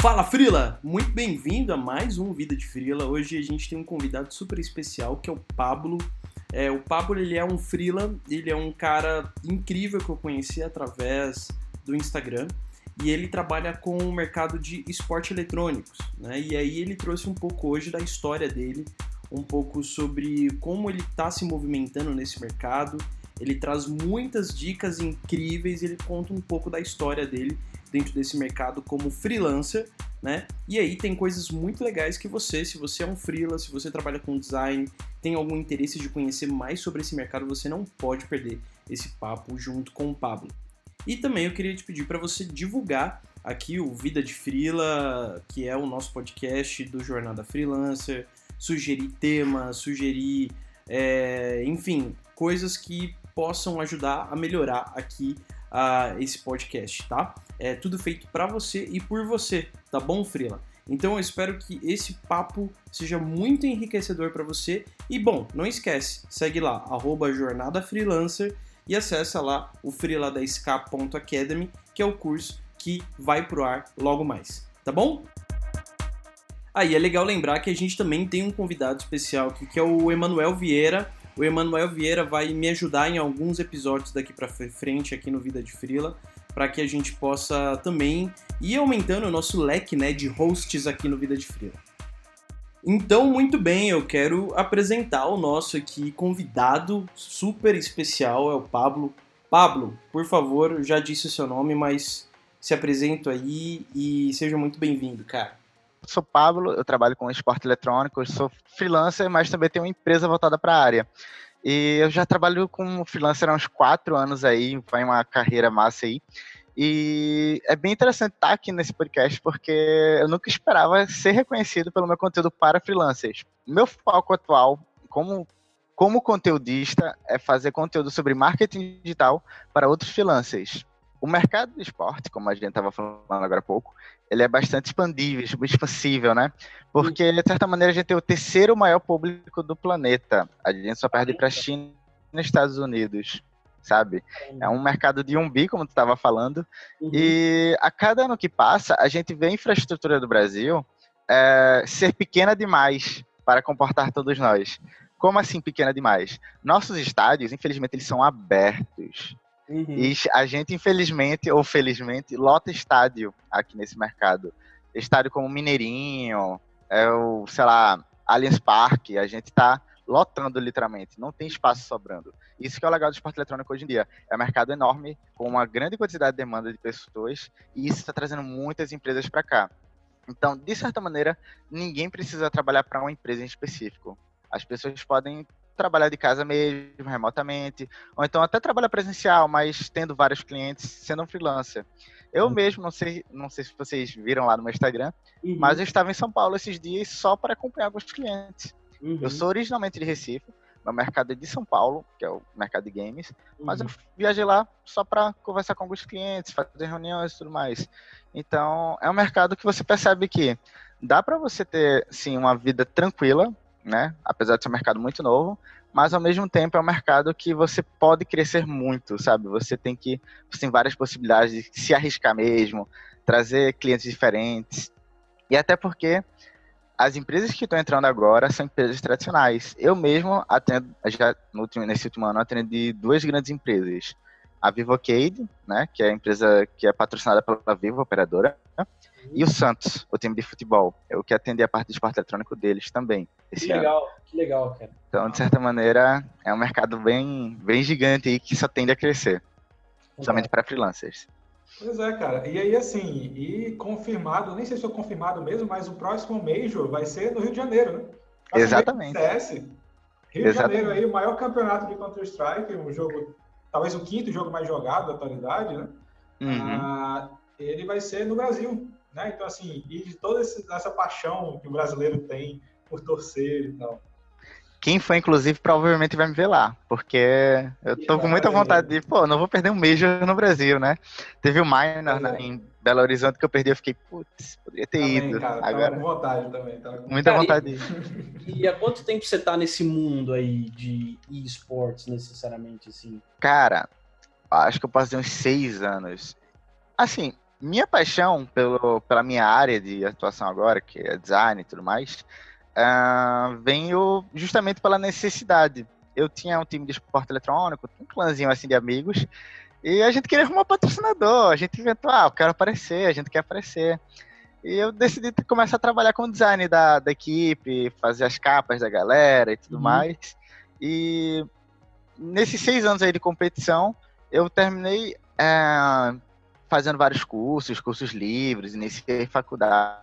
Fala Frila! Muito bem-vindo a mais um Vida de Frila. Hoje a gente tem um convidado super especial que é o Pablo. É, o Pablo ele é um Frila, ele é um cara incrível que eu conheci através do Instagram e ele trabalha com o mercado de esporte eletrônicos. Né? E aí ele trouxe um pouco hoje da história dele, um pouco sobre como ele está se movimentando nesse mercado. Ele traz muitas dicas incríveis e ele conta um pouco da história dele dentro desse mercado como freelancer, né? E aí tem coisas muito legais que você, se você é um freelancer, se você trabalha com design, tem algum interesse de conhecer mais sobre esse mercado, você não pode perder esse papo junto com o Pablo. E também eu queria te pedir para você divulgar aqui o Vida de Freela, que é o nosso podcast do Jornada Freelancer, sugerir temas, sugerir, é, enfim, coisas que possam ajudar a melhorar aqui uh, esse podcast, tá? É tudo feito para você e por você, tá bom, Frila? Então eu espero que esse papo seja muito enriquecedor para você. E bom, não esquece, segue lá, arroba Jornada Freelancer e acessa lá o freela da Ska.academy, que é o curso que vai pro ar logo mais, tá bom? Aí ah, é legal lembrar que a gente também tem um convidado especial aqui, que é o Emanuel Vieira, o Emanuel Vieira vai me ajudar em alguns episódios daqui para frente aqui no Vida de Frila, para que a gente possa também ir aumentando o nosso leque né, de hosts aqui no Vida de Frila. Então, muito bem, eu quero apresentar o nosso aqui convidado super especial, é o Pablo. Pablo, por favor, já disse o seu nome, mas se apresento aí e seja muito bem-vindo, cara sou Pablo, eu trabalho com esporte eletrônico, sou freelancer, mas também tenho uma empresa voltada para a área. E eu já trabalho como freelancer há uns quatro anos aí, vai uma carreira massa aí. E é bem interessante estar aqui nesse podcast, porque eu nunca esperava ser reconhecido pelo meu conteúdo para freelancers. Meu foco atual, como, como conteudista, é fazer conteúdo sobre marketing digital para outros freelancers. O mercado do esporte, como a gente estava falando agora há pouco, ele é bastante expandível, expansível, né? Porque, de certa maneira, a gente tem o terceiro maior público do planeta. A gente só perde para a China e nos Estados Unidos, sabe? É um mercado de um bi, como tu estava falando. Uhum. E a cada ano que passa, a gente vê a infraestrutura do Brasil é, ser pequena demais para comportar todos nós. Como assim pequena demais? Nossos estádios, infelizmente, eles são abertos. Uhum. E a gente, infelizmente ou felizmente, lota estádio aqui nesse mercado. Estádio como Mineirinho, é o, sei lá, Allianz Parque, a gente está lotando literalmente, não tem espaço sobrando. Isso que é o legal do esporte eletrônico hoje em dia. É um mercado enorme, com uma grande quantidade de demanda de pessoas, e isso está trazendo muitas empresas para cá. Então, de certa maneira, ninguém precisa trabalhar para uma empresa em específico. As pessoas podem trabalhar de casa mesmo, remotamente, ou então até trabalhar presencial, mas tendo vários clientes, sendo um freelancer. Eu uhum. mesmo, não sei, não sei se vocês viram lá no meu Instagram, uhum. mas eu estava em São Paulo esses dias só para acompanhar alguns clientes. Uhum. Eu sou originalmente de Recife, meu mercado é de São Paulo, que é o mercado de games, mas eu uhum. viajei lá só para conversar com alguns clientes, fazer reuniões e tudo mais. Então, é um mercado que você percebe que dá para você ter, sim, uma vida tranquila, né? Apesar de ser um mercado muito novo, mas ao mesmo tempo é um mercado que você pode crescer muito, sabe? Você tem que você tem várias possibilidades de se arriscar mesmo, trazer clientes diferentes. E até porque as empresas que estão entrando agora são empresas tradicionais. Eu mesmo atendo, já no último, nesse último ano, atendi duas grandes empresas. A Vivocade, né, que é a empresa que é patrocinada pela Vivo, operadora? E o Santos, o time de futebol. Eu que atendi a parte de esporte eletrônico deles também. que legal, ano. que legal, cara. Então, de certa maneira, é um mercado bem, bem gigante aí que só tende a crescer. Somente para freelancers. Pois é, cara. E aí, assim, e confirmado, nem sei se é confirmado mesmo, mas o próximo Major vai ser no Rio de Janeiro, né? Exatamente. CS. Rio Exatamente. de Janeiro aí, o maior campeonato de Counter-Strike, um jogo, talvez o quinto jogo mais jogado da atualidade, né? Uhum. Ah, ele vai ser no Brasil, né? Então, assim, e de toda essa paixão que o brasileiro tem por torcer e tal. Quem foi, inclusive, provavelmente vai me ver lá, porque eu tô com muita vontade de, pô, não vou perder um Major no Brasil, né? Teve o Minor né, em Belo Horizonte que eu perdi, eu fiquei, putz, poderia ter também, ido. Cara, Agora, com vontade também. Com... Muita cara, vontade e. E há quanto tempo você tá nesse mundo aí de esportes, necessariamente, assim? Cara, acho que eu passei uns seis anos. Assim, minha paixão pelo, pela minha área de atuação agora, que é design e tudo mais, uh, veio justamente pela necessidade. Eu tinha um time de esporte eletrônico, um clãzinho assim de amigos, e a gente queria arrumar um patrocinador. A gente inventou, ah, eu quero aparecer, a gente quer aparecer. E eu decidi começar a trabalhar com o design da, da equipe, fazer as capas da galera e tudo uhum. mais. E nesses seis anos aí de competição, eu terminei é, fazendo vários cursos, cursos livres, iniciei faculdade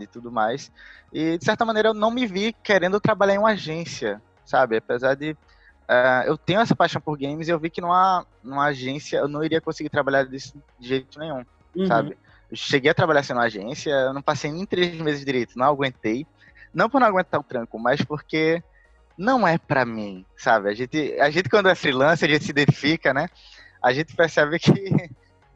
e tudo mais. E, de certa maneira, eu não me vi querendo trabalhar em uma agência, sabe? Apesar de uh, eu tenho essa paixão por games e eu vi que numa, numa agência eu não iria conseguir trabalhar disso de jeito nenhum, uhum. sabe? Eu cheguei a trabalhar assim numa agência, eu não passei nem três meses direito, não aguentei. Não por não aguentar o tranco, mas porque não é para mim, sabe? A gente, a gente quando é freelancer, a gente se identifica, né? A gente percebe que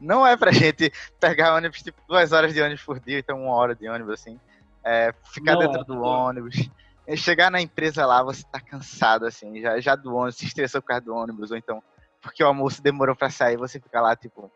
não é pra gente pegar ônibus tipo duas horas de ônibus por dia, então uma hora de ônibus assim. É, ficar não dentro é, do não. ônibus. Chegar na empresa lá, você tá cansado, assim, já, já do ônibus, se estressou por causa do ônibus, ou então porque o almoço demorou pra sair, você fica lá, tipo,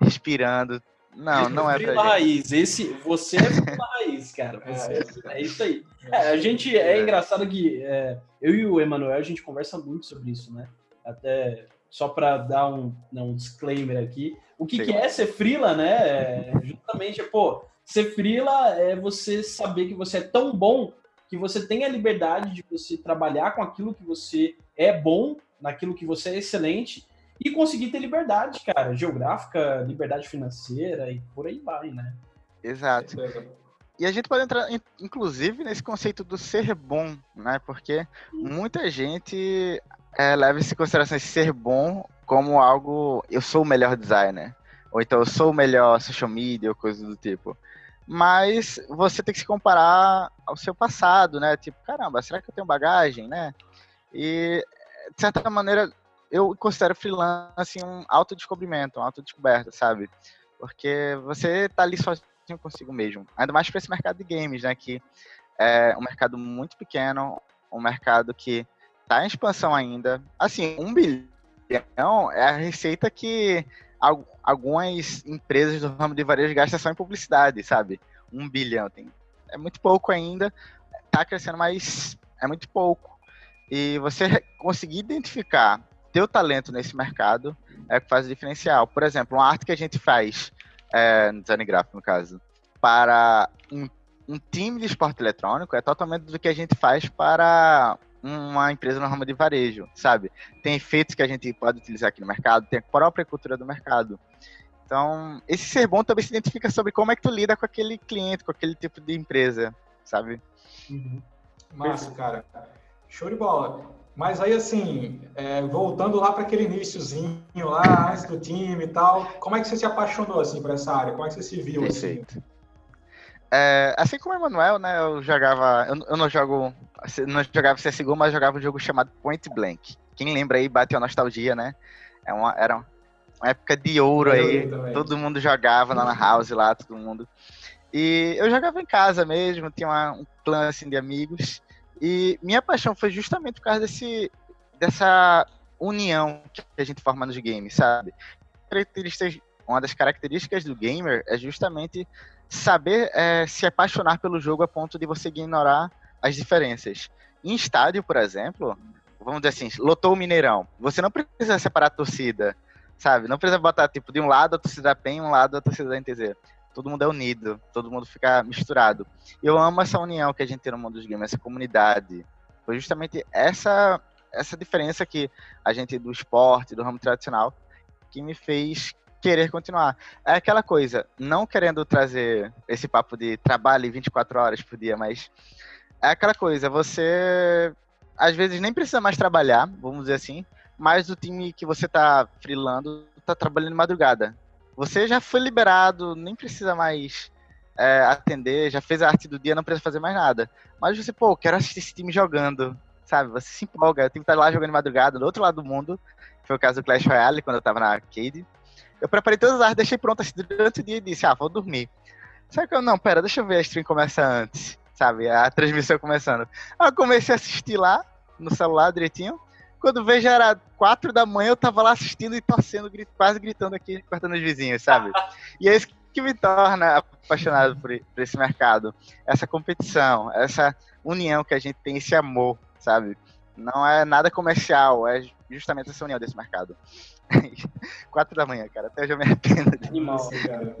respirando. Não, não é pra raiz. Esse, você é raiz, cara. Você, é, é, isso aí. É, a gente, é, é engraçado que é, eu e o Emanuel, a gente conversa muito sobre isso, né? Até só para dar um, um disclaimer aqui. O que, que é ser frila, né? É justamente, pô, ser frila é você saber que você é tão bom que você tem a liberdade de você trabalhar com aquilo que você é bom, naquilo que você é excelente e conseguir ter liberdade, cara, geográfica, liberdade financeira e por aí vai, né? Exato. E a gente pode entrar, inclusive, nesse conceito do ser bom, né? Porque muita gente é, leva em consideração esse ser bom como algo. Eu sou o melhor designer. Ou então eu sou o melhor social media ou coisa do tipo. Mas você tem que se comparar ao seu passado, né? Tipo, caramba, será que eu tenho bagagem, né? E, de certa maneira, eu considero freelance um autodescobrimento, uma autodescoberta, sabe? Porque você tá ali sozinho consigo mesmo. Ainda mais para esse mercado de games, né? Que é um mercado muito pequeno, um mercado que tá em expansão ainda. Assim, um bilhão é a receita que algumas empresas do ramo de varejo gastam só em publicidade, sabe? Um bilhão. Tem, é muito pouco ainda, tá crescendo, mas é muito pouco. E você conseguir identificar teu talento nesse mercado é que faz o diferencial. Por exemplo, uma arte que a gente faz, é, no design gráfico no caso, para um, um time de esporte eletrônico é totalmente do que a gente faz para uma empresa no ramo de varejo, sabe? Tem efeitos que a gente pode utilizar aqui no mercado, tem a própria cultura do mercado. Então, esse ser bom também se identifica sobre como é que tu lida com aquele cliente, com aquele tipo de empresa, sabe? Uhum. Massa, cara. Show de bola. Mas aí, assim, é, voltando lá para aquele iníciozinho lá, antes do time e tal, como é que você se apaixonou, assim, por essa área? Como é que você se viu, assim? Perfeito. assim? É, assim como o Emanuel, né, eu jogava. Eu, eu, não jogo. Não jogava CSGO, mas jogava um jogo chamado Point Blank. Quem lembra aí, bateu a nostalgia, né? É uma, era uma época de ouro eu aí. Todo mundo jogava na house lá, todo mundo. E eu jogava em casa mesmo, tinha uma, um clã assim de amigos. E minha paixão foi justamente por causa desse, dessa união que a gente forma nos games, sabe? Uma das características do gamer é justamente saber é, se apaixonar pelo jogo a ponto de você ignorar as diferenças. Em estádio, por exemplo, vamos dizer assim, lotou o Mineirão. Você não precisa separar a torcida, sabe? Não precisa botar, tipo, de um lado a torcida PEN, um lado a torcida da NTZ. Todo mundo é unido, todo mundo fica misturado. Eu amo essa união que a gente tem no mundo dos games, essa comunidade. Foi justamente essa essa diferença que a gente do esporte, do ramo tradicional, que me fez querer continuar. É aquela coisa, não querendo trazer esse papo de trabalho 24 horas por dia, mas é aquela coisa, você às vezes nem precisa mais trabalhar, vamos dizer assim, mas o time que você tá freelando tá trabalhando madrugada. Você já foi liberado, nem precisa mais é, atender, já fez a arte do dia, não precisa fazer mais nada. Mas você, pô, quero assistir esse time jogando, sabe? Você se empolga, o time tá lá jogando madrugada, do outro lado do mundo. Foi o caso do Clash Royale, quando eu tava na arcade. Eu preparei todas as artes, deixei prontas durante o dia e disse, ah, vou dormir. Só que eu, não, pera, deixa eu ver a stream começa antes, sabe? A transmissão começando. Aí eu comecei a assistir lá, no celular direitinho. Quando vejo era quatro da manhã, eu tava lá assistindo e torcendo, quase gritando aqui, cortando os vizinhos, sabe? E é isso que me torna apaixonado por, por esse mercado. Essa competição, essa união que a gente tem, esse amor, sabe? Não é nada comercial, é justamente essa união desse mercado. Quatro da manhã, cara, até hoje eu me arrependo. Animal, cara.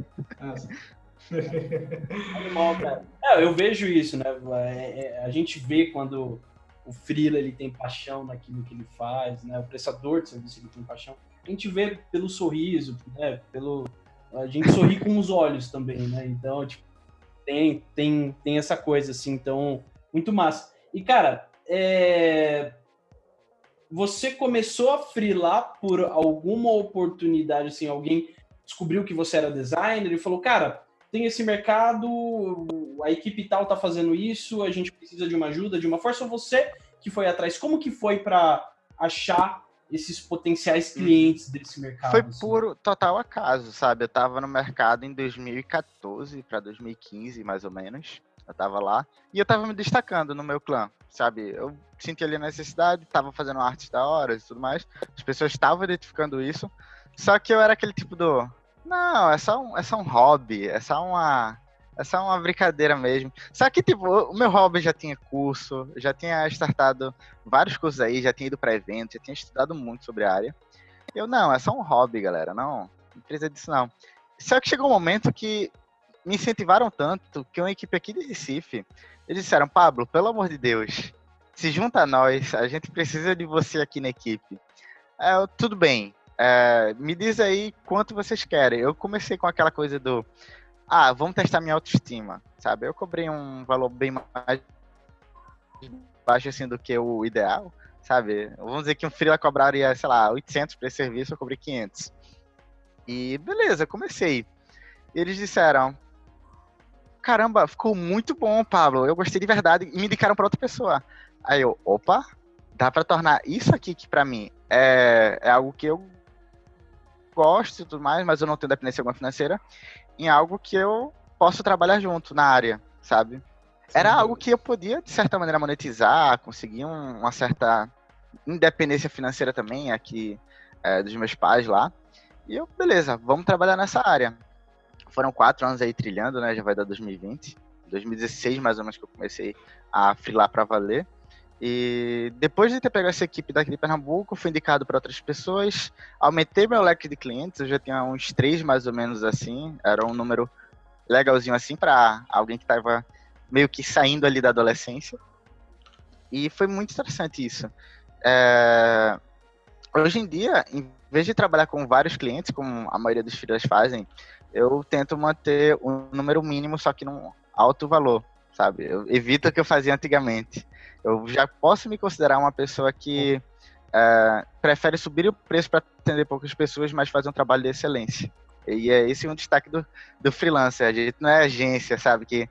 Animal, cara. É, eu vejo isso, né? É, é, a gente vê quando o freela ele tem paixão naquilo que ele faz, né? O prestador de serviço ele tem paixão. A gente vê pelo sorriso, né? Pelo a gente sorri com os olhos também, né? Então, tipo, tem tem tem essa coisa assim, então muito massa. E cara, é... você começou a freelar por alguma oportunidade assim, alguém descobriu que você era designer e falou, cara, tem esse mercado, a equipe tal tá fazendo isso, a gente precisa de uma ajuda, de uma força, ou você que foi atrás? Como que foi para achar esses potenciais uhum. clientes desse mercado? Foi assim? por total acaso, sabe? Eu tava no mercado em 2014 para 2015, mais ou menos. Eu tava lá e eu tava me destacando no meu clã, sabe? Eu senti ali a necessidade, tava fazendo artes da hora e tudo mais. As pessoas estavam identificando isso. Só que eu era aquele tipo do não, é só um, é só um hobby, é só uma. É só uma brincadeira mesmo. Só que, tipo, o meu hobby já tinha curso, já tinha startado vários cursos aí, já tinha ido para eventos, já tinha estudado muito sobre a área. Eu, não, é só um hobby, galera, não, não precisa disso não. Só que chegou um momento que me incentivaram tanto que uma equipe aqui de Recife, eles disseram, Pablo, pelo amor de Deus, se junta a nós, a gente precisa de você aqui na equipe. É, tudo bem, é, me diz aí quanto vocês querem. Eu comecei com aquela coisa do. Ah, vamos testar minha autoestima, sabe? Eu cobrei um valor bem mais baixo assim do que o ideal, sabe? Vamos dizer que um freela cobraria, sei lá, 800 para esse serviço, eu cobrei 500. E beleza, comecei. Eles disseram: Caramba, ficou muito bom, Pablo. Eu gostei de verdade. E me indicaram para outra pessoa. Aí eu, opa, dá para tornar isso aqui que para mim é, é algo que eu gosto e tudo mais, mas eu não tenho dependência alguma financeira, em algo que eu posso trabalhar junto na área, sabe? Era algo que eu podia, de certa maneira, monetizar, conseguir um, uma certa independência financeira também aqui é, dos meus pais lá. E eu, beleza, vamos trabalhar nessa área. Foram quatro anos aí trilhando, né? Já vai dar 2020. 2016, mais ou menos, que eu comecei a frilar para valer. E depois de ter pegado essa equipe daqui de Pernambuco, fui indicado para outras pessoas, aumentei meu leque de clientes, eu já tinha uns três mais ou menos assim, era um número legalzinho assim para alguém que estava meio que saindo ali da adolescência. E foi muito interessante isso. É... Hoje em dia, em vez de trabalhar com vários clientes, como a maioria dos filhos fazem, eu tento manter um número mínimo, só que num alto valor, sabe? Eu evito o que eu fazia antigamente eu já posso me considerar uma pessoa que é, prefere subir o preço para atender poucas pessoas, mas fazer um trabalho de excelência. E é esse um destaque do, do freelancer. A gente não é agência, sabe? Que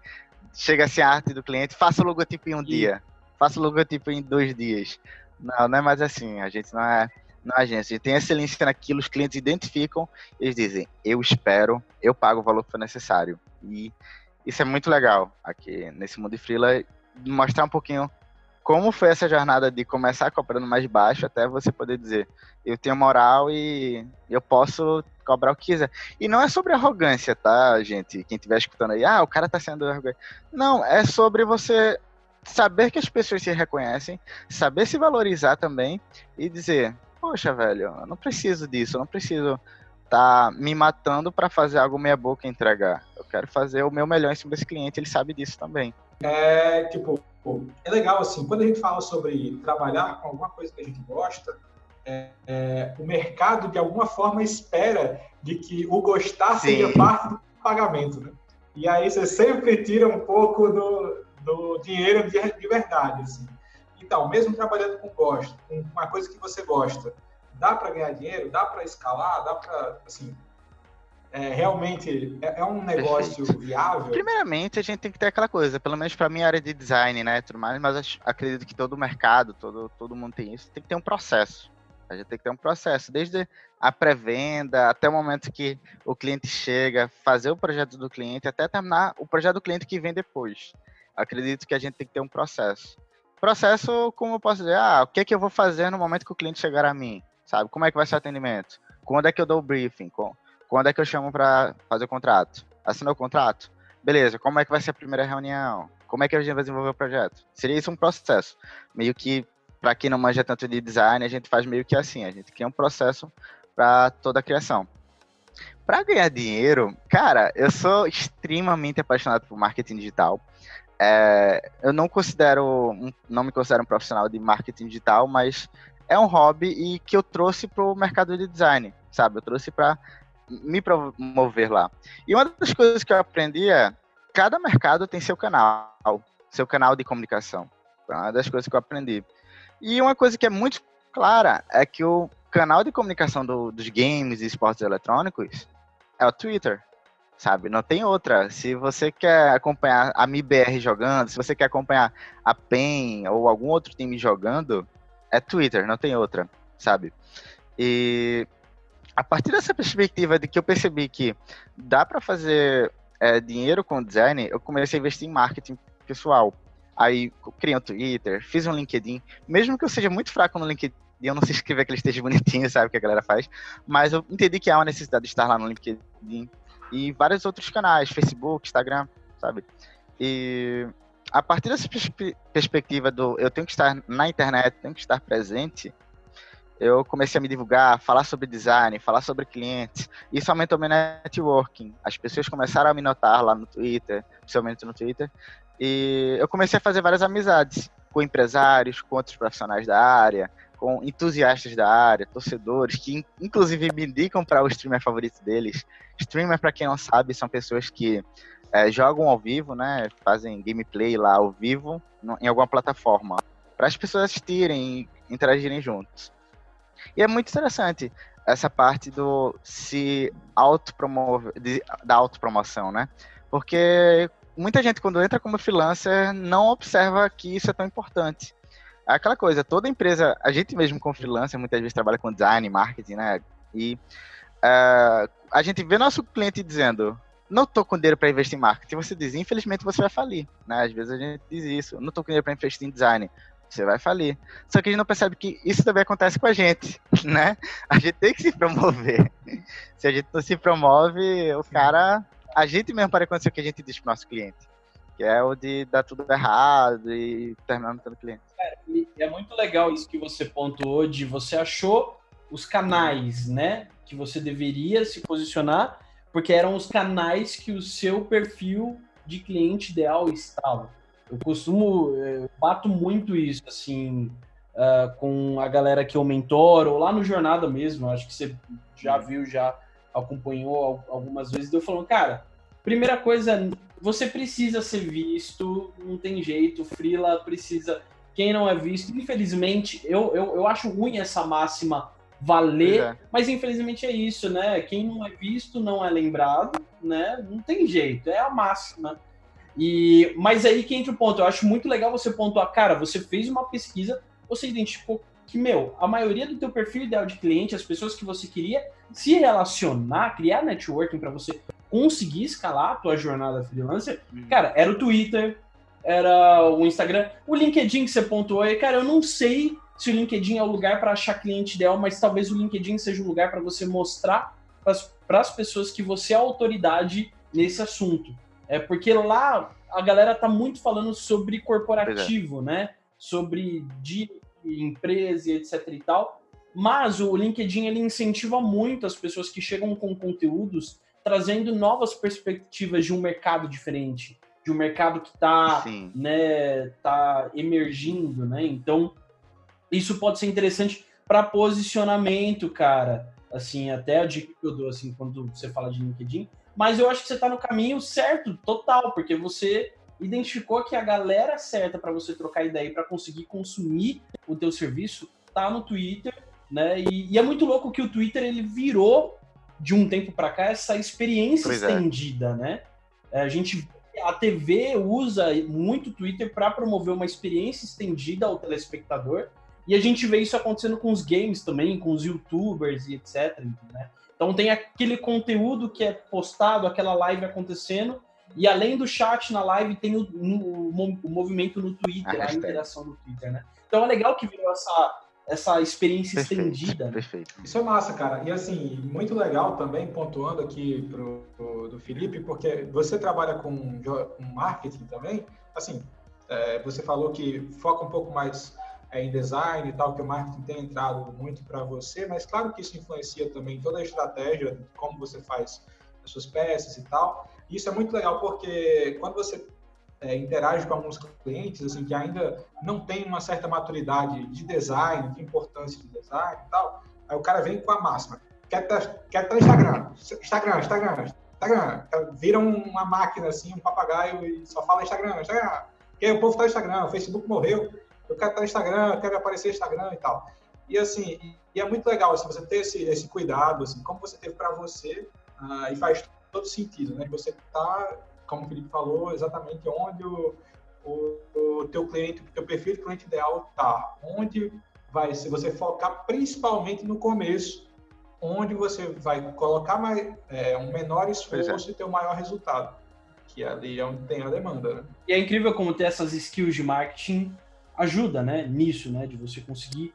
chega assim a arte do cliente, faça o logotipo em um dia, faça o logotipo em dois dias. Não, não é mais assim. A gente não é, não é agência. A gente tem excelência naquilo, os clientes identificam, eles dizem, eu espero, eu pago o valor que for necessário. E isso é muito legal aqui nesse mundo de freela, mostrar um pouquinho como foi essa jornada de começar cobrando mais baixo até você poder dizer, eu tenho moral e eu posso cobrar o que quiser. E não é sobre arrogância, tá, gente? Quem estiver escutando aí, ah, o cara tá sendo arrogante. Não, é sobre você saber que as pessoas se reconhecem, saber se valorizar também e dizer, poxa, velho, eu não preciso disso, eu não preciso tá me matando para fazer algo meia boca entregar. Eu quero fazer o meu melhor em cima desse cliente, ele sabe disso também. É, tipo, é legal, assim, quando a gente fala sobre trabalhar com alguma coisa que a gente gosta, é, é, o mercado, de alguma forma, espera de que o gostar Sim. seja parte do pagamento, né? E aí você sempre tira um pouco do, do dinheiro de, de verdade, assim. Então, mesmo trabalhando com gosto, com uma coisa que você gosta, dá para ganhar dinheiro, dá para escalar, dá para, assim, é, realmente é, é, um negócio Perfeito. viável? Primeiramente, a gente tem que ter aquela coisa, pelo menos para minha área de design, né, tudo mais, mas acredito que todo mercado, todo, todo mundo tem isso, tem que ter um processo. A gente tem que ter um processo, desde a pré-venda até o momento que o cliente chega, fazer o projeto do cliente, até terminar o projeto do cliente que vem depois. Acredito que a gente tem que ter um processo. processo, como eu posso dizer, ah, o que é que eu vou fazer no momento que o cliente chegar a mim, sabe? Como é que vai ser o atendimento? Quando é que eu dou o briefing? Quando é que eu chamo para fazer o contrato? Assinou o contrato? Beleza, como é que vai ser a primeira reunião? Como é que a gente vai desenvolver o projeto? Seria isso um processo. Meio que, para quem não manja tanto de design, a gente faz meio que assim, a gente cria um processo para toda a criação. Para ganhar dinheiro, cara, eu sou extremamente apaixonado por marketing digital. É, eu não considero, não me considero um profissional de marketing digital, mas é um hobby e que eu trouxe para o mercado de design, sabe? Eu trouxe para me promover lá. E uma das coisas que eu aprendi é cada mercado tem seu canal, seu canal de comunicação. Foi uma das coisas que eu aprendi. E uma coisa que é muito clara é que o canal de comunicação do, dos games e esportes eletrônicos é o Twitter, sabe? Não tem outra. Se você quer acompanhar a MIBR jogando, se você quer acompanhar a PEN ou algum outro time jogando, é Twitter, não tem outra, sabe? E a partir dessa perspectiva de que eu percebi que dá para fazer é, dinheiro com design, eu comecei a investir em marketing pessoal. Aí criei um Twitter, fiz um LinkedIn, mesmo que eu seja muito fraco no LinkedIn, eu não sei escrever aqueles textos bonitinhos, sabe, que a galera faz, mas eu entendi que há uma necessidade de estar lá no LinkedIn e vários outros canais, Facebook, Instagram, sabe? E a partir dessa perspectiva do eu tenho que estar na internet, tenho que estar presente, eu comecei a me divulgar, falar sobre design, falar sobre clientes. Isso aumentou meu networking. As pessoas começaram a me notar lá no Twitter, principalmente no Twitter. E eu comecei a fazer várias amizades com empresários, com outros profissionais da área, com entusiastas da área, torcedores, que inclusive me indicam para o streamer favorito deles. Streamer, para quem não sabe, são pessoas que é, jogam ao vivo, né? Fazem gameplay lá ao vivo em alguma plataforma, para as pessoas assistirem e interagirem juntos. E é muito interessante essa parte do se autopromover, da autopromoção, né? Porque muita gente, quando entra como freelancer, não observa que isso é tão importante. É aquela coisa, toda empresa, a gente mesmo como freelancer, muitas vezes trabalha com design, marketing, né? E uh, a gente vê nosso cliente dizendo, não tô com dinheiro para investir em marketing. Você diz, infelizmente você vai falir, né? Às vezes a gente diz isso, não tô com dinheiro para investir em design você vai falir. Só que a gente não percebe que isso também acontece com a gente, né? A gente tem que se promover. Se a gente não se promove, o cara. A gente mesmo para acontecer o que a gente diz pro nosso cliente. Que é o de dar tudo errado e terminar no cliente. É, é muito legal isso que você pontuou de você achou os canais, né? Que você deveria se posicionar, porque eram os canais que o seu perfil de cliente ideal estava. Eu costumo, eu bato muito isso, assim, uh, com a galera que eu mentoro, ou lá no Jornada mesmo, acho que você já viu, já acompanhou algumas vezes, eu falando, cara, primeira coisa, você precisa ser visto, não tem jeito, Frila precisa. Quem não é visto, infelizmente, eu, eu, eu acho ruim essa máxima valer, é. mas infelizmente é isso, né? Quem não é visto não é lembrado, né? Não tem jeito, é a máxima. E, mas aí que entra o ponto. Eu acho muito legal você pontuar, cara, você fez uma pesquisa, você identificou que, meu, a maioria do teu perfil ideal de cliente, as pessoas que você queria se relacionar, criar networking para você conseguir escalar a tua jornada freelancer, uhum. cara, era o Twitter, era o Instagram, o LinkedIn que você pontuou aí, cara, eu não sei se o LinkedIn é o lugar para achar cliente ideal, mas talvez o LinkedIn seja o lugar para você mostrar para as pessoas que você é autoridade nesse assunto. É porque lá a galera tá muito falando sobre corporativo, é. né? Sobre de empresa e etc e tal. Mas o LinkedIn ele incentiva muito as pessoas que chegam com conteúdos trazendo novas perspectivas de um mercado diferente, de um mercado que está né, tá emergindo, né? Então, isso pode ser interessante para posicionamento, cara. Assim, até a dica que eu dou assim quando você fala de LinkedIn, mas eu acho que você está no caminho certo, total, porque você identificou que a galera certa para você trocar ideia e para conseguir consumir o teu serviço tá no Twitter, né? E, e, é muito louco que o Twitter ele virou de um tempo para cá essa experiência pois é. estendida, é. né? A gente a TV usa muito o Twitter para promover uma experiência estendida ao telespectador. E a gente vê isso acontecendo com os games também, com os youtubers e etc. Né? Então tem aquele conteúdo que é postado, aquela live acontecendo, E além do chat na live, tem o, o, o movimento no Twitter, a, a interação no Twitter, né? Então é legal que virou essa, essa experiência perfeito, estendida. Perfeito. Isso é massa, cara. E assim, muito legal também, pontuando aqui pro, pro do Felipe, porque você trabalha com, com marketing também, assim, é, você falou que foca um pouco mais em design e tal, que o marketing tem entrado muito para você, mas claro que isso influencia também toda a estratégia, como você faz as suas peças e tal. Isso é muito legal porque quando você é, interage com alguns clientes assim que ainda não tem uma certa maturidade de design, de importância de design e tal, aí o cara vem com a máxima. Quer estar quer tá Instagram, Instagram, Instagram, Instagram. Vira uma máquina assim, um papagaio e só fala Instagram, Instagram. Porque o povo tá no Instagram, o Facebook morreu, eu quero estar no Instagram, eu quero aparecer no Instagram e tal. E assim, e é muito legal assim, você ter esse, esse cuidado, assim, como você teve para você, uh, e faz todo sentido, né? Você tá como o Felipe falou, exatamente onde o, o, o teu cliente, o teu perfil de cliente ideal está. Onde vai, se você focar principalmente no começo, onde você vai colocar mais, é, um menor esforço é. e ter um maior resultado, que é ali é onde tem a demanda. Né? E é incrível como ter essas skills de marketing ajuda, né, nisso, né, de você conseguir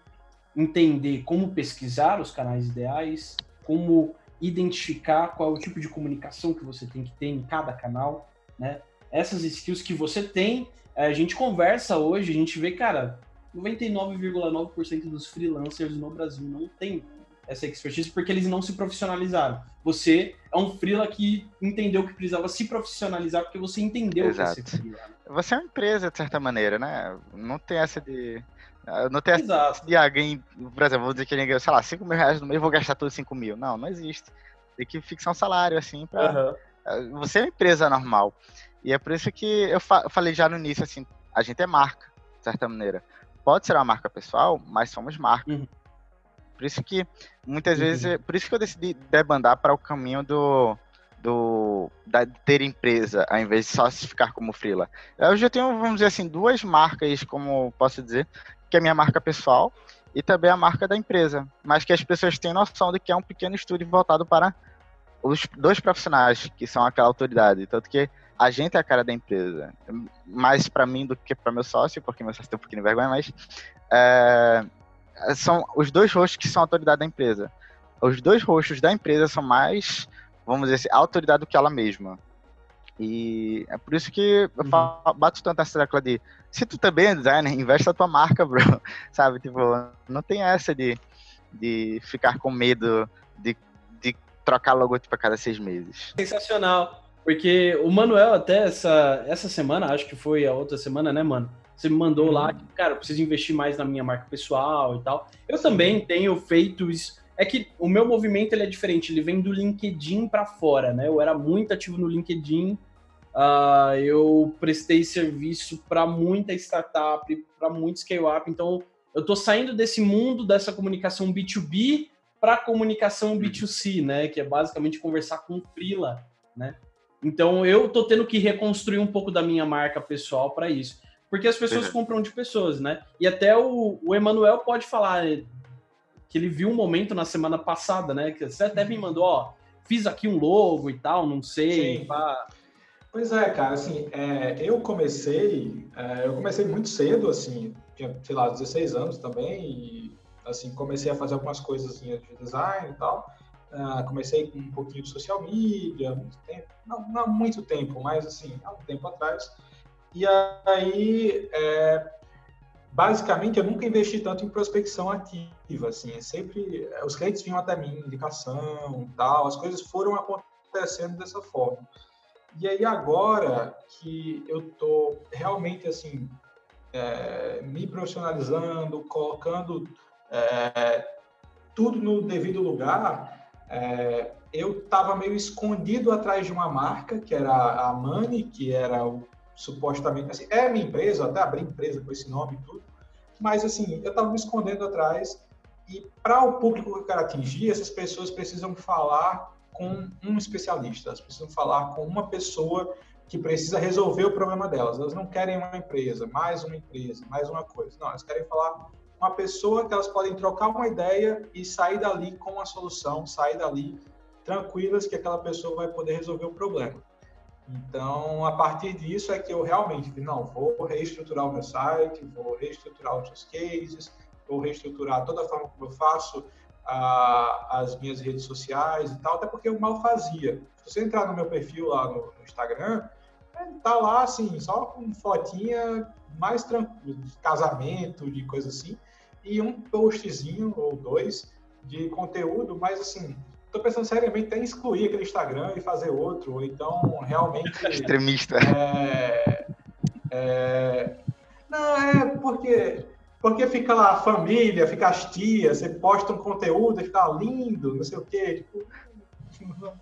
entender como pesquisar os canais ideais, como identificar qual é o tipo de comunicação que você tem que ter em cada canal, né? Essas skills que você tem, é, a gente conversa hoje, a gente vê, cara, 99,9% dos freelancers no Brasil não tem essa expertise porque eles não se profissionalizaram. Você é um freela que entendeu que precisava se profissionalizar porque você entendeu Exato. que você freela. Você é uma empresa, de certa maneira, né? Não tem essa de... Não tem essa de alguém, por exemplo, vou dizer que ninguém, sei lá, 5 mil reais no mês, vou gastar todos 5 mil. Não, não existe. Tem que fixar um salário, assim, para uhum. Você é uma empresa normal. E é por isso que eu, fa eu falei já no início, assim, a gente é marca, de certa maneira. Pode ser uma marca pessoal, mas somos marca. Uhum. Por isso que muitas uhum. vezes, por isso que eu decidi debandar para o caminho do do da ter empresa, ao invés de só se ficar como freela. Eu já tenho, vamos dizer assim, duas marcas, como posso dizer, que é a minha marca pessoal e também a marca da empresa, mas que as pessoas têm noção de que é um pequeno estúdio voltado para os dois profissionais que são aquela autoridade, tanto que a gente é a cara da empresa, mais para mim do que para meu sócio, porque meu sócio tem um pouquinho de vergonha, mas é, são os dois rostos que são a autoridade da empresa. Os dois rostos da empresa são mais, vamos dizer assim, autoridade do que ela mesma. E é por isso que eu uhum. bato tanto essa tecla de se tu também é designer, investe na tua marca, bro. Sabe? Tipo, não tem essa de, de ficar com medo de, de trocar logotipo a cada seis meses. Sensacional. Porque o Manuel, até essa, essa semana, acho que foi a outra semana, né, mano? Você me mandou uhum. lá que, cara, eu preciso investir mais na minha marca pessoal e tal. Eu Sim. também tenho feito isso. É que o meu movimento ele é diferente, ele vem do LinkedIn para fora, né? Eu era muito ativo no LinkedIn Uh, eu prestei serviço para muita startup, para muito scale-up. Então, eu estou saindo desse mundo dessa comunicação B2B para comunicação uhum. B2C, né? Que é basicamente conversar com o freela, né? Então, eu estou tendo que reconstruir um pouco da minha marca pessoal para isso. Porque as pessoas uhum. compram de pessoas, né? E até o, o Emanuel pode falar que ele viu um momento na semana passada, né? Que você até me uhum. mandou, ó, fiz aqui um logo e tal, não sei. Pá. Pois é, cara, assim, é, eu comecei, é, eu comecei muito cedo, assim, tinha, sei lá, 16 anos também, e, assim, comecei a fazer algumas coisas de design e tal, uh, comecei com um pouquinho de social media, muito tempo, não, não há muito tempo, mas, assim, há um tempo atrás, e aí, é, basicamente, eu nunca investi tanto em prospecção ativa, assim, é sempre, os clientes vinham até mim, indicação tal, as coisas foram acontecendo dessa forma. E aí agora que eu tô realmente assim é, me profissionalizando, colocando é, tudo no devido lugar, é, eu estava meio escondido atrás de uma marca que era a Mani, que era o, supostamente assim, é minha empresa, até abri empresa com esse nome e tudo, mas assim eu estava me escondendo atrás e para o público que eu quero atingir, essas pessoas precisam falar com um especialista, elas precisam falar com uma pessoa que precisa resolver o problema delas. Elas não querem uma empresa, mais uma empresa, mais uma coisa. Não, elas querem falar com uma pessoa que elas podem trocar uma ideia e sair dali com a solução, sair dali tranquilas que aquela pessoa vai poder resolver o problema. Então, a partir disso é que eu realmente não vou reestruturar o meu site, vou reestruturar outros cases, vou reestruturar toda a forma como eu faço a, as minhas redes sociais e tal, até porque eu mal fazia. Se você entrar no meu perfil lá no, no Instagram, tá lá assim, só com fotinha mais tranquilo, de casamento, de coisa assim, e um postzinho ou dois de conteúdo, mas assim, tô pensando seriamente em excluir aquele Instagram e fazer outro, ou então realmente. Extremista. É, é, não, é porque. Porque fica lá a família, fica as tias, você posta um conteúdo e fica lindo, não sei o quê. Tipo,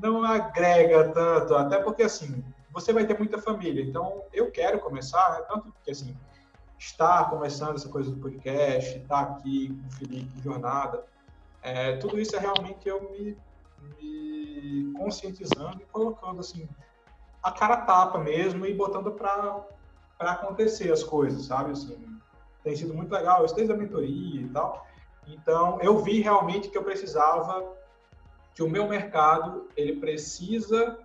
não agrega tanto, até porque assim, você vai ter muita família. Então, eu quero começar, né, tanto que assim, estar começando essa coisa do podcast, estar aqui com o Felipe, jornada, é, tudo isso é realmente eu me, me conscientizando e colocando assim a cara tapa mesmo e botando para acontecer as coisas, sabe? Assim, tem sido muito legal, isso desde a mentoria e tal. Então, eu vi realmente que eu precisava que o meu mercado ele precisa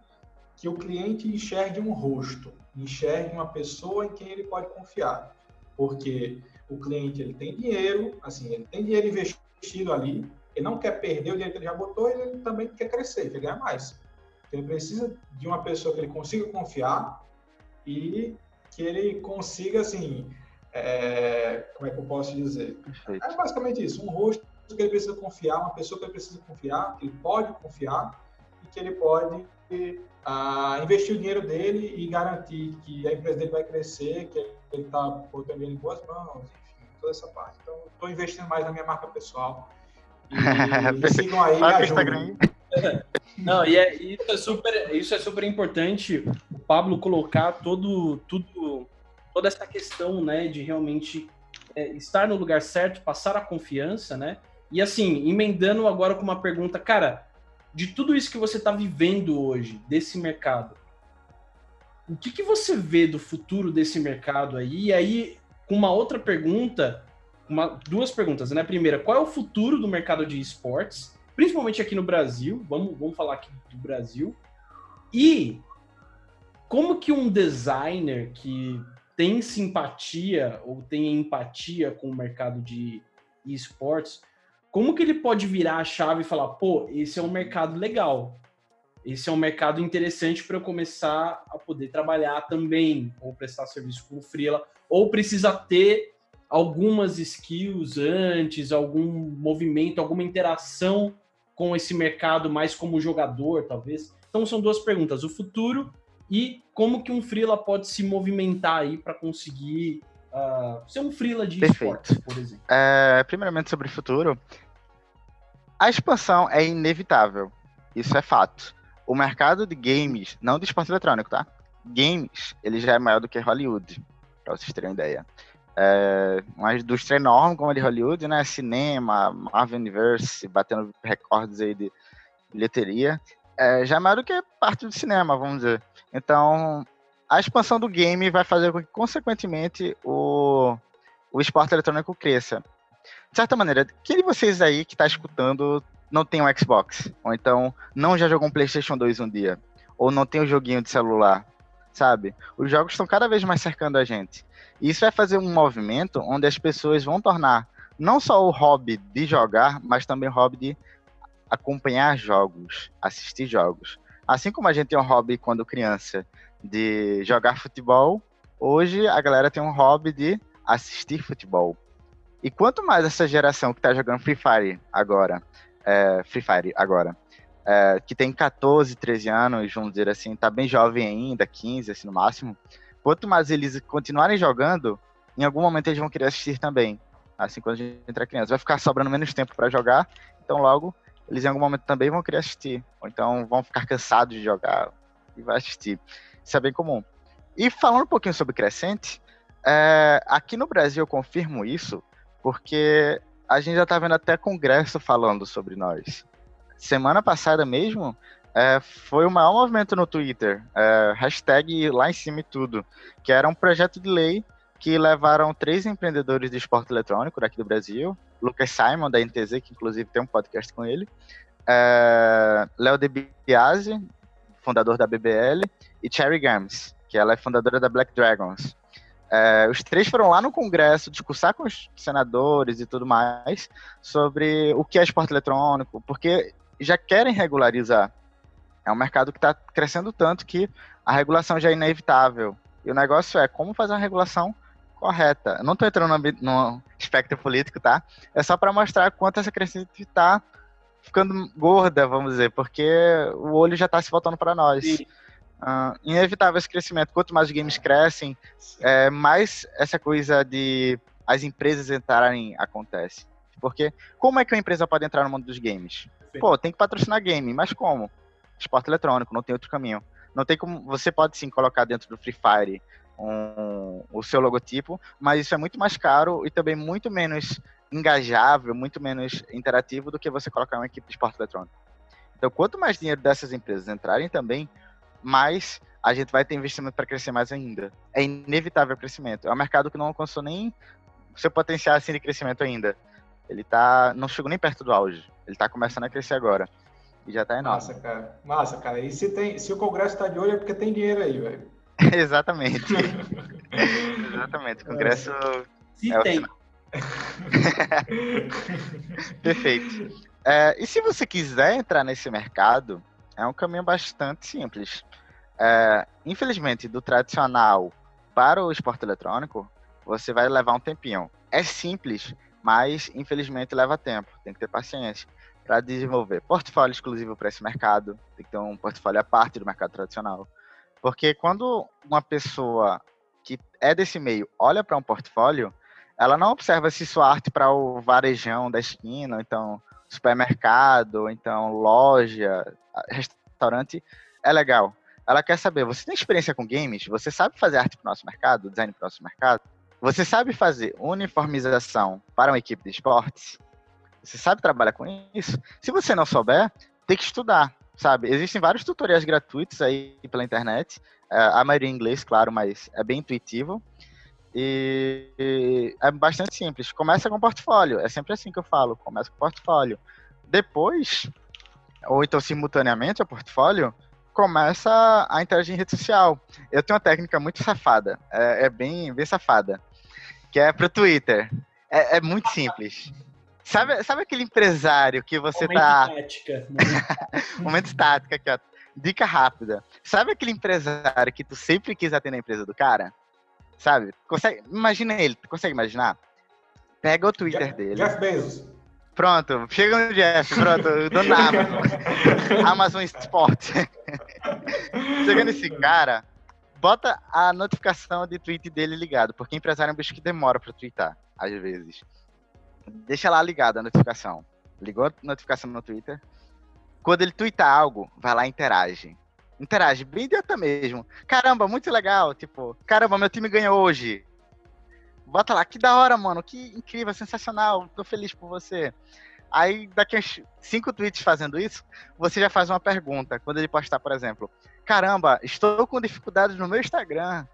que o cliente enxergue um rosto, enxergue uma pessoa em quem ele pode confiar, porque o cliente ele tem dinheiro, assim, ele tem dinheiro investido ali, ele não quer perder o dinheiro que ele já botou, ele também quer crescer, quer ganhar mais. Então, ele precisa de uma pessoa que ele consiga confiar e que ele consiga, assim, é, como é que eu posso dizer? Perfeito. É basicamente isso, um rosto que ele precisa confiar, uma pessoa que ele precisa confiar, que ele pode confiar e que ele pode uh, investir o dinheiro dele e garantir que a empresa dele vai crescer, que ele está botando ele em boas mãos, enfim, toda essa parte. Então, estou investindo mais na minha marca pessoal. E, sigam aí, me Instagram. Não, e é, isso, é super, isso é super importante, o Pablo colocar todo, tudo, toda essa questão, né, de realmente é, estar no lugar certo, passar a confiança, né? E assim, emendando agora com uma pergunta, cara, de tudo isso que você está vivendo hoje, desse mercado, o que, que você vê do futuro desse mercado aí? E aí, com uma outra pergunta, uma, duas perguntas, né? Primeira, qual é o futuro do mercado de esportes, principalmente aqui no Brasil? Vamos, vamos falar aqui do Brasil. E como que um designer que tem simpatia ou tem empatia com o mercado de esportes, como que ele pode virar a chave e falar, pô, esse é um mercado legal, esse é um mercado interessante para eu começar a poder trabalhar também, ou prestar serviço como freela, ou precisa ter algumas skills antes, algum movimento, alguma interação com esse mercado mais como jogador, talvez. Então são duas perguntas: o futuro e como que um freela pode se movimentar aí para conseguir uh, ser um freela de esportes, por exemplo. É, primeiramente sobre o futuro, a expansão é inevitável. Isso é fato. O mercado de games, não de esporte eletrônico, tá? Games, ele já é maior do que Hollywood, para vocês terem uma ideia. É uma indústria enorme como a de Hollywood, né? Cinema, Marvel Universe, batendo recordes aí de bilheteria. É, já é maior do que parte do cinema, vamos dizer. Então, a expansão do game vai fazer com que, consequentemente, o, o esporte eletrônico cresça de certa maneira, quem de vocês aí que está escutando não tem um Xbox? Ou então não já jogou um PlayStation 2 um dia? Ou não tem um joguinho de celular? Sabe? Os jogos estão cada vez mais cercando a gente. Isso vai fazer um movimento onde as pessoas vão tornar não só o hobby de jogar, mas também o hobby de acompanhar jogos, assistir jogos. Assim como a gente tem um hobby quando criança de jogar futebol, hoje a galera tem um hobby de assistir futebol. E quanto mais essa geração que tá jogando Free Fire agora, é, Free Fire agora, é, que tem 14, 13 anos, vamos dizer assim, tá bem jovem ainda, 15, assim, no máximo, quanto mais eles continuarem jogando, em algum momento eles vão querer assistir também. Assim, quando a gente entra criança. Vai ficar sobrando menos tempo para jogar, então logo eles em algum momento também vão querer assistir. Ou então vão ficar cansados de jogar e vai assistir. Isso é bem comum. E falando um pouquinho sobre crescente, é, aqui no Brasil eu confirmo isso, porque a gente já tá vendo até congresso falando sobre nós. Semana passada mesmo, é, foi o maior movimento no Twitter, é, hashtag lá em cima e tudo, que era um projeto de lei que levaram três empreendedores de esporte eletrônico daqui do Brasil, Lucas Simon, da NTZ, que inclusive tem um podcast com ele, é, Léo De Biasi, fundador da BBL, e Cherry Games, que ela é fundadora da Black Dragons. É, os três foram lá no Congresso discursar com os senadores e tudo mais sobre o que é esporte eletrônico, porque já querem regularizar. É um mercado que está crescendo tanto que a regulação já é inevitável. E o negócio é como fazer uma regulação correta. Eu não estou entrando no, no, espectro político, tá? É só para mostrar quanto essa crescente está ficando gorda, vamos dizer, porque o olho já está se voltando para nós. Uh, inevitável esse crescimento. Quanto mais os games crescem, é, mais essa coisa de as empresas entrarem acontece. Porque como é que uma empresa pode entrar no mundo dos games? Pô, tem que patrocinar game, mas como? Esporte eletrônico, não tem outro caminho. Não tem como. Você pode sim colocar dentro do Free Fire um, o seu logotipo, mas isso é muito mais caro e também muito menos engajável, muito menos interativo do que você colocar uma equipe de esporte eletrônico. Então, quanto mais dinheiro dessas empresas entrarem também, mais a gente vai ter investimento para crescer mais ainda. É inevitável o crescimento. É um mercado que não alcançou nem seu potencial assim, de crescimento ainda. Ele tá, não chegou nem perto do auge. Ele está começando a crescer agora. E já está enorme. Massa, cara. Massa, cara. E se, tem, se o Congresso está de olho é porque tem dinheiro aí, velho. Exatamente. Exatamente. O Congresso. Se é tem. Perfeito. É, e se você quiser entrar nesse mercado, é um caminho bastante simples. É, infelizmente, do tradicional para o esporte eletrônico, você vai levar um tempinho. É simples, mas infelizmente leva tempo. Tem que ter paciência para desenvolver portfólio exclusivo para esse mercado. Tem que ter um portfólio à parte do mercado tradicional. Porque quando uma pessoa que é desse meio olha para um portfólio, ela não observa se sua arte para o varejão da esquina, então supermercado, então loja, restaurante é legal. Ela quer saber, você tem experiência com games? Você sabe fazer arte para o nosso mercado, design para o nosso mercado? Você sabe fazer uniformização para uma equipe de esportes? Você sabe trabalhar com isso? Se você não souber, tem que estudar, sabe? Existem vários tutoriais gratuitos aí pela internet, é, a maioria em inglês, claro, mas é bem intuitivo. E, e é bastante simples. Começa com portfólio. É sempre assim que eu falo. Começa com portfólio. Depois, ou então simultaneamente ao portfólio, começa a interagir em rede social. Eu tenho uma técnica muito safada. É, é bem, bem safada. Que é pro Twitter. É, é muito simples. Sabe, sabe aquele empresário que você Momento tá. Estática. Momento estática aqui, ó. Dica rápida. Sabe aquele empresário que tu sempre quis atender a empresa do cara? Sabe? Consegue, imagina ele, tu consegue imaginar? Pega o Twitter Jeff, dele. Jeff Bezos. Pronto, chega no Jeff, pronto, do Amazon. Amazon Sport. chega nesse cara, bota a notificação de tweet dele ligado, porque empresário é um bicho que demora pra twittar, às vezes. Deixa lá ligada a notificação. Ligou a notificação no Twitter. Quando ele twittar algo, vai lá e interage interage, bem idiota mesmo. Caramba, muito legal, tipo, caramba, meu time ganhou hoje. Bota lá, que da hora, mano, que incrível, sensacional, tô feliz por você. Aí, daqui uns cinco tweets fazendo isso, você já faz uma pergunta. Quando ele postar, por exemplo, caramba, estou com dificuldades no meu Instagram.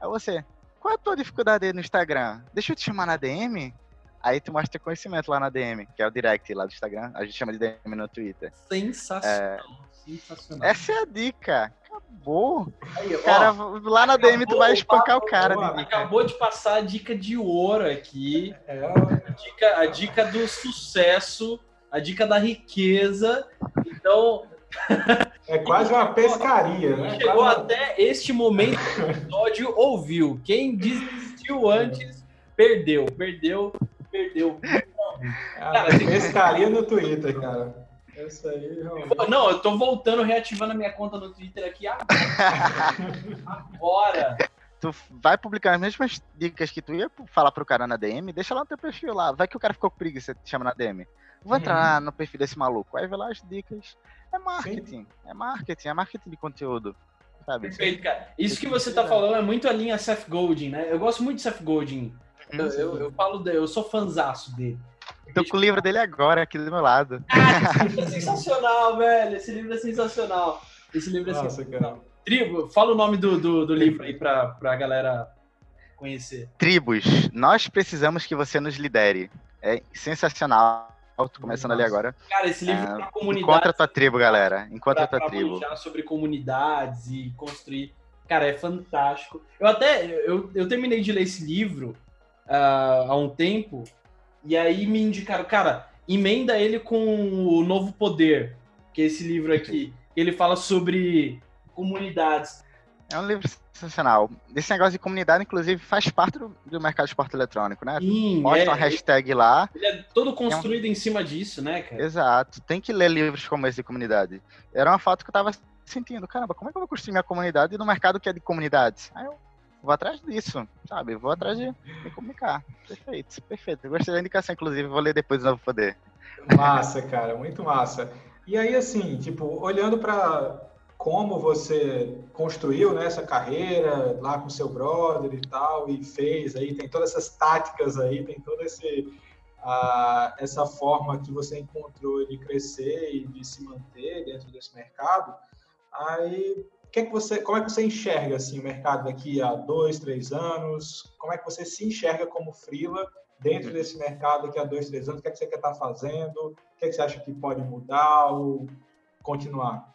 Aí você, qual é a tua dificuldade no Instagram? Deixa eu te chamar na DM? Aí tu mostra conhecimento lá na DM, que é o direct lá do Instagram. A gente chama de DM no Twitter. Sensacional. É... Sensacional. Essa é a dica. Acabou. Aí, cara, ó, lá na DM tu vai espancar o cara. Ó, acabou de passar a dica de ouro aqui. É. A, dica, a dica do sucesso, a dica da riqueza. Então. É quase uma pescaria, né? Chegou quase... até este momento do episódio, ouviu. Quem desistiu antes, perdeu. Perdeu, perdeu. Cara, pescaria no Twitter, cara. Essa aí, realmente... Não, eu tô voltando, reativando a minha conta no Twitter aqui agora. agora. Tu vai publicar as mesmas dicas que tu ia falar pro cara na DM, deixa lá no teu perfil lá. Vai que o cara ficou com preguiça te chama na DM. Vou uhum. entrar no perfil desse maluco. Aí vê lá as dicas. É marketing. Sim. É marketing, é marketing de conteúdo. Sabe? Perfeito, cara. Isso que você tá falando é muito a linha Seth Godin, né? Eu gosto muito de Seth Godin. Eu, eu, eu, falo, de, eu sou fanzaço dele. Tô com o livro dele agora, aqui do meu lado. Ah, esse livro é sensacional, velho. Esse livro é sensacional. Esse livro é Nossa, sensacional. Cara. Tribo, fala o nome do, do, do livro aí pra, pra galera conhecer. Tribos, nós precisamos que você nos lidere. É sensacional. Tô começando Nossa. ali agora. Cara, esse livro é, pra comunidade. Encontra a tua tribo, galera. Encontra a tua tribo. sobre comunidades e construir Cara, é fantástico. Eu até eu, eu terminei de ler esse livro uh, há um tempo e aí me indicaram, cara, emenda ele com o Novo Poder, que é esse livro aqui. Ele fala sobre comunidades. É um livro sensacional. Esse negócio de comunidade, inclusive, faz parte do, do mercado de esporte eletrônico, né? Sim, Mostra é, uma hashtag lá. Ele é todo construído é um... em cima disso, né, cara? Exato. Tem que ler livros como esse de comunidade. Era uma foto que eu tava sentindo, caramba, como é que eu vou construir minha comunidade no mercado que é de comunidades? Aí eu vou atrás disso, sabe? Vou atrás de me comunicar. Perfeito, perfeito. Eu gostei da indicação, inclusive, vou ler depois no Novo Poder. Massa, cara, muito massa. E aí, assim, tipo, olhando para como você construiu né, essa carreira lá com seu brother e tal, e fez aí, tem todas essas táticas aí, tem toda uh, essa forma que você encontrou de crescer e de se manter dentro desse mercado. Aí, que é que você, como é que você enxerga assim, o mercado daqui a dois, três anos? Como é que você se enxerga como freela dentro desse mercado daqui a dois, três anos? O que é que você quer estar fazendo? O que é que você acha que pode mudar ou continuar?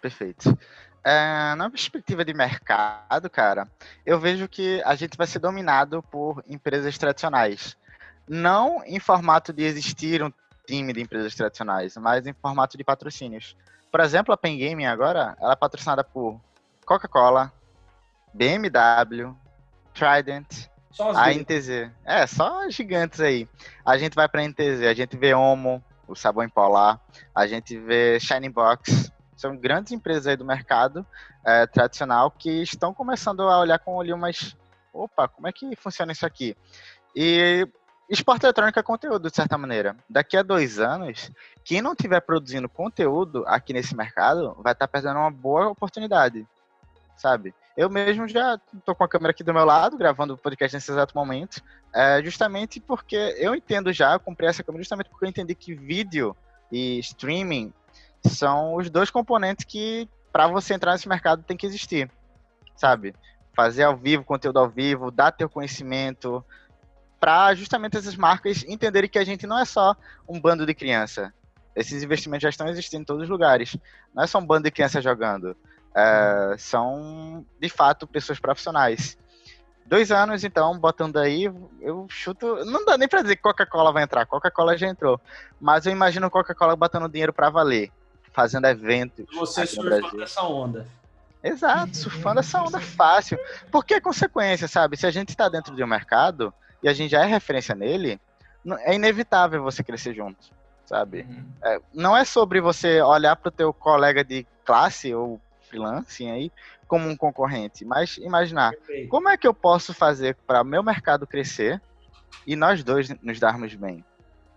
Perfeito. É, na perspectiva de mercado, cara, eu vejo que a gente vai ser dominado por empresas tradicionais. Não em formato de existir um time de empresas tradicionais, mas em formato de patrocínios. Por exemplo, a Pen Gaming agora, ela é patrocinada por Coca-Cola, BMW, Trident, a NTZ. É, só gigantes aí. A gente vai pra NTZ, a gente vê Omo, o sabão em polar, a gente vê Shining Box. São grandes empresas aí do mercado é, tradicional que estão começando a olhar com o olho mais. Opa, como é que funciona isso aqui? E esporte eletrônico é conteúdo, de certa maneira. Daqui a dois anos, quem não estiver produzindo conteúdo aqui nesse mercado vai estar tá perdendo uma boa oportunidade, sabe? Eu mesmo já estou com a câmera aqui do meu lado, gravando o podcast nesse exato momento, é, justamente porque eu entendo já, eu comprei essa câmera justamente porque eu entendi que vídeo e streaming são os dois componentes que, para você entrar nesse mercado, tem que existir, sabe? Fazer ao vivo, conteúdo ao vivo, dar teu conhecimento, para justamente essas marcas entenderem que a gente não é só um bando de criança. Esses investimentos já estão existindo em todos os lugares. Não é só um bando de crianças jogando. É, são, de fato, pessoas profissionais. Dois anos, então, botando aí, eu chuto. Não dá nem para dizer que Coca-Cola vai entrar. Coca-Cola já entrou. Mas eu imagino Coca-Cola botando dinheiro para valer, fazendo eventos. Você surfando essa onda. Exato, surfando essa onda fácil. Porque é consequência, sabe? Se a gente está dentro de um mercado, e a gente já é referência nele, é inevitável você crescer junto, sabe? Uhum. É, não é sobre você olhar para o teu colega de classe ou freelance aí como um concorrente, mas imaginar Perfeito. como é que eu posso fazer para meu mercado crescer e nós dois nos darmos bem.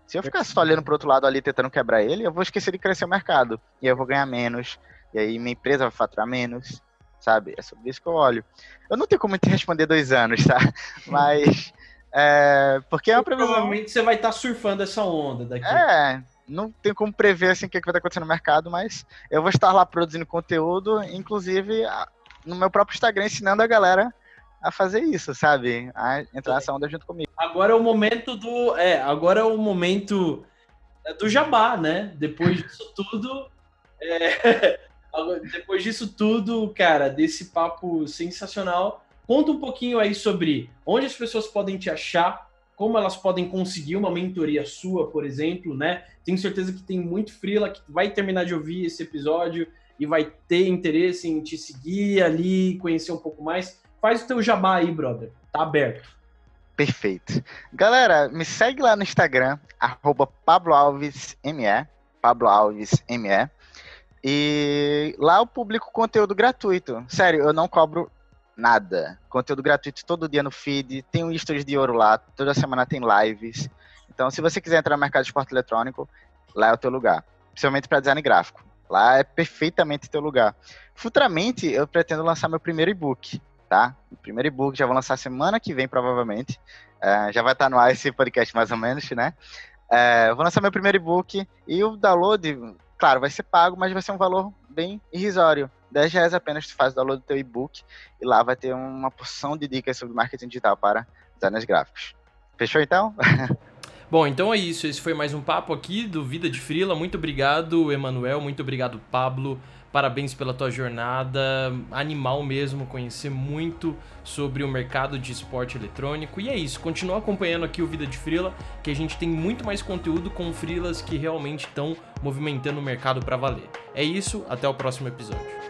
Se eu ficar só olhando para outro lado ali tentando quebrar ele, eu vou esquecer de crescer o mercado e eu vou ganhar menos e aí minha empresa vai faturar menos, sabe? É sobre isso que eu olho. Eu não tenho como te responder dois anos, tá? Mas é, porque é uma previsão. Provavelmente você vai estar tá surfando essa onda daqui. É, não tem como prever assim, o que, é que vai estar acontecendo no mercado, mas eu vou estar lá produzindo conteúdo, inclusive no meu próprio Instagram, ensinando a galera a fazer isso, sabe? A entrar nessa onda junto comigo. Agora é o momento do. É, agora é o momento do jabá, né? Depois disso tudo. É, depois disso tudo, cara, desse papo sensacional. Conta um pouquinho aí sobre onde as pessoas podem te achar, como elas podem conseguir uma mentoria sua, por exemplo, né? Tenho certeza que tem muito freela que vai terminar de ouvir esse episódio e vai ter interesse em te seguir ali, conhecer um pouco mais. Faz o teu jabá aí, brother. Tá aberto. Perfeito. Galera, me segue lá no Instagram, arroba PabloAlvesME, PabloAlvesME. E lá eu publico conteúdo gratuito. Sério, eu não cobro nada. Conteúdo gratuito todo dia no feed, tem um stories de ouro lá, toda semana tem lives. Então, se você quiser entrar no mercado de esporte eletrônico, lá é o teu lugar. Principalmente para design gráfico. Lá é perfeitamente teu lugar. Futuramente, eu pretendo lançar meu primeiro e-book, tá? O primeiro e-book já vou lançar semana que vem, provavelmente. Uh, já vai estar no ar esse podcast, mais ou menos, né? Uh, vou lançar meu primeiro e-book e o download, claro, vai ser pago, mas vai ser um valor bem irrisório. 10 reais apenas tu faz o download do teu e-book e lá vai ter uma porção de dicas sobre marketing digital para designers gráficos. Fechou então? Bom, então é isso. Esse foi mais um papo aqui do Vida de Frila. Muito obrigado, Emanuel. Muito obrigado, Pablo, Parabéns pela tua jornada, animal mesmo, conhecer muito sobre o mercado de esporte eletrônico. E é isso, continua acompanhando aqui o Vida de Frila, que a gente tem muito mais conteúdo com frilas que realmente estão movimentando o mercado para valer. É isso, até o próximo episódio.